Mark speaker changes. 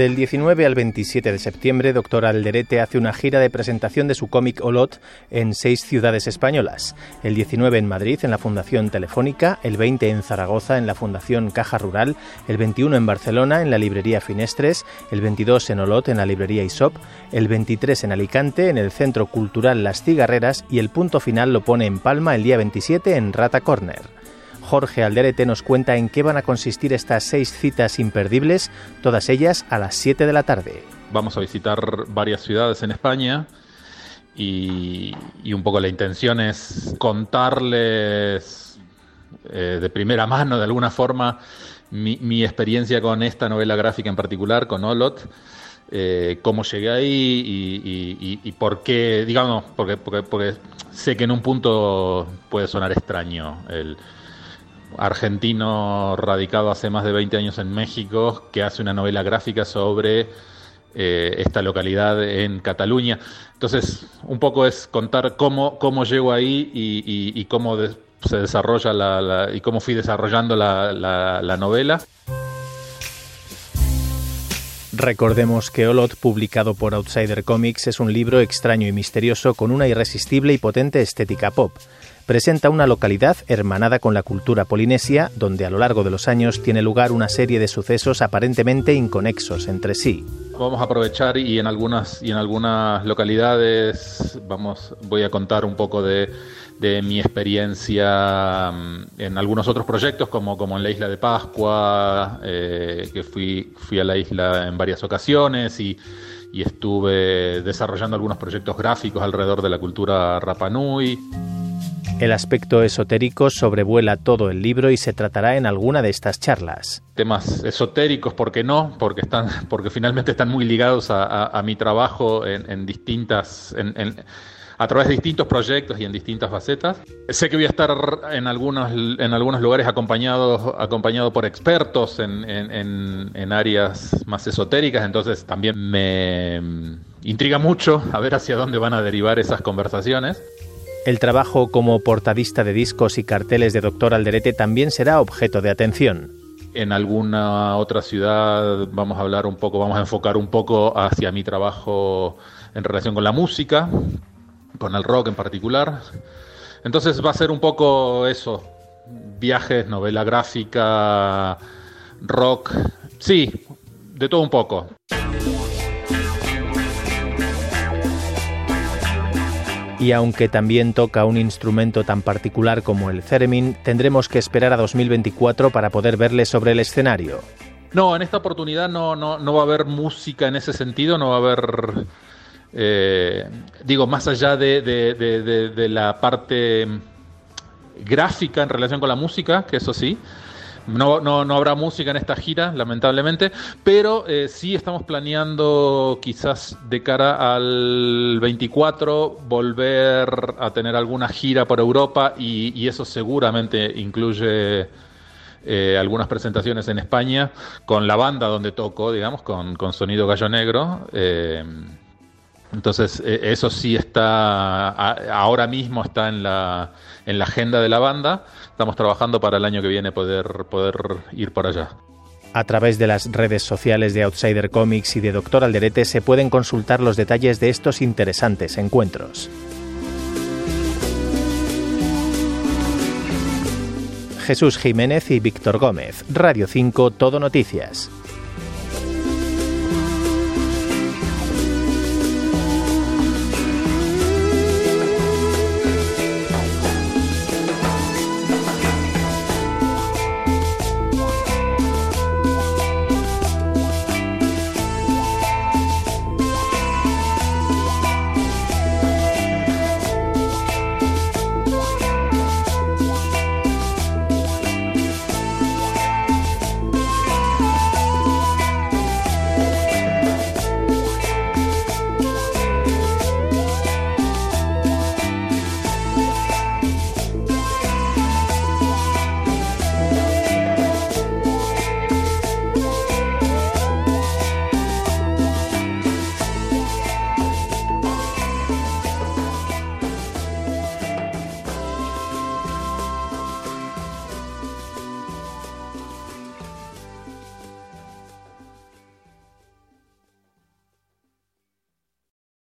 Speaker 1: Del 19 al 27 de septiembre, Doctor Alderete hace una gira de presentación de su cómic Olot en seis ciudades españolas. El 19 en Madrid, en la Fundación Telefónica, el 20 en Zaragoza, en la Fundación Caja Rural, el 21 en Barcelona, en la librería Finestres, el 22 en Olot, en la librería Isop, el 23 en Alicante, en el Centro Cultural Las Cigarreras y el punto final lo pone en Palma el día 27 en Rata Corner. Jorge Alderete nos cuenta en qué van a consistir estas seis citas imperdibles, todas ellas a las 7 de la tarde.
Speaker 2: Vamos a visitar varias ciudades en España y, un poco la intención es contarles eh, de primera mano, de alguna forma, mi, experiencia con esta novela gráfica en particular, con Olot. Eh, cómo llegué ahí y, y, y, por qué, digamos, porque, porque, porque sé que en un punto puede sonar extraño el, argentino radicado hace más de 20 años en México, que hace una novela gráfica sobre eh, esta localidad en Cataluña. Entonces, un poco es contar cómo, cómo llego ahí y, cómo se desarrolla la, y cómo fui desarrollando la, la novela.
Speaker 1: Recordemos que Olot, publicado por Outsider Comics, es un libro extraño y misterioso con una irresistible y potente estética pop presenta una localidad hermanada con la cultura polinesia, donde a lo largo de los años tiene lugar una serie de sucesos aparentemente inconexos entre sí.
Speaker 2: Vamos a aprovechar y en algunas y en algunas localidades vamos voy a contar un poco de, de mi experiencia en algunos otros proyectos como, como en la isla de Pascua, eh, que fui, fui a la isla en varias ocasiones y, y estuve desarrollando algunos proyectos gráficos alrededor de la cultura Rapanui.
Speaker 1: El aspecto esotérico sobrevuela todo el libro y se tratará en alguna de estas charlas.
Speaker 2: Temas esotéricos, ¿por qué no? Porque, están, porque finalmente están muy ligados a, mi trabajo en, distintas... A través de distintos proyectos y en distintas facetas. Sé que voy a estar en algunos, en algunos lugares acompañado, acompañado por expertos en, áreas más esotéricas, entonces también me intriga mucho a ver hacia dónde van a derivar esas conversaciones.
Speaker 1: El trabajo como portadista de discos y carteles de Doctor Alderete también será objeto de atención.
Speaker 2: En alguna otra ciudad vamos a hablar un poco, vamos a enfocar un poco hacia mi trabajo en relación con la música, con el rock en particular. Entonces va a ser un poco eso, viajes, novela gráfica, rock, sí, de todo un poco.
Speaker 1: Y aunque también toca un instrumento tan particular como el theremin, tendremos que esperar a 2024 para poder verle sobre el escenario.
Speaker 2: No, en esta oportunidad no, no, no va a haber música en ese sentido, no va a haber, eh, digo, más allá de, de, de, de, la parte gráfica en relación con la música, que eso sí, no, no, no, habrá música en esta gira, lamentablemente, pero eh, sí estamos planeando quizás de cara al 24 volver a tener alguna gira por Europa y, y eso seguramente incluye eh, algunas presentaciones en España con la banda donde toco, digamos, con, con Sonido Gallo Negro. Eh, entonces, eso sí está, ahora mismo está en la, en la agenda de la banda. Estamos trabajando para el año que viene poder, poder ir por allá.
Speaker 1: A través de las redes sociales de Outsider Comics y de Doctor Alderete se pueden consultar los detalles de estos interesantes encuentros. Jesús Jiménez y Víctor Gómez, Radio 5 Todo Noticias.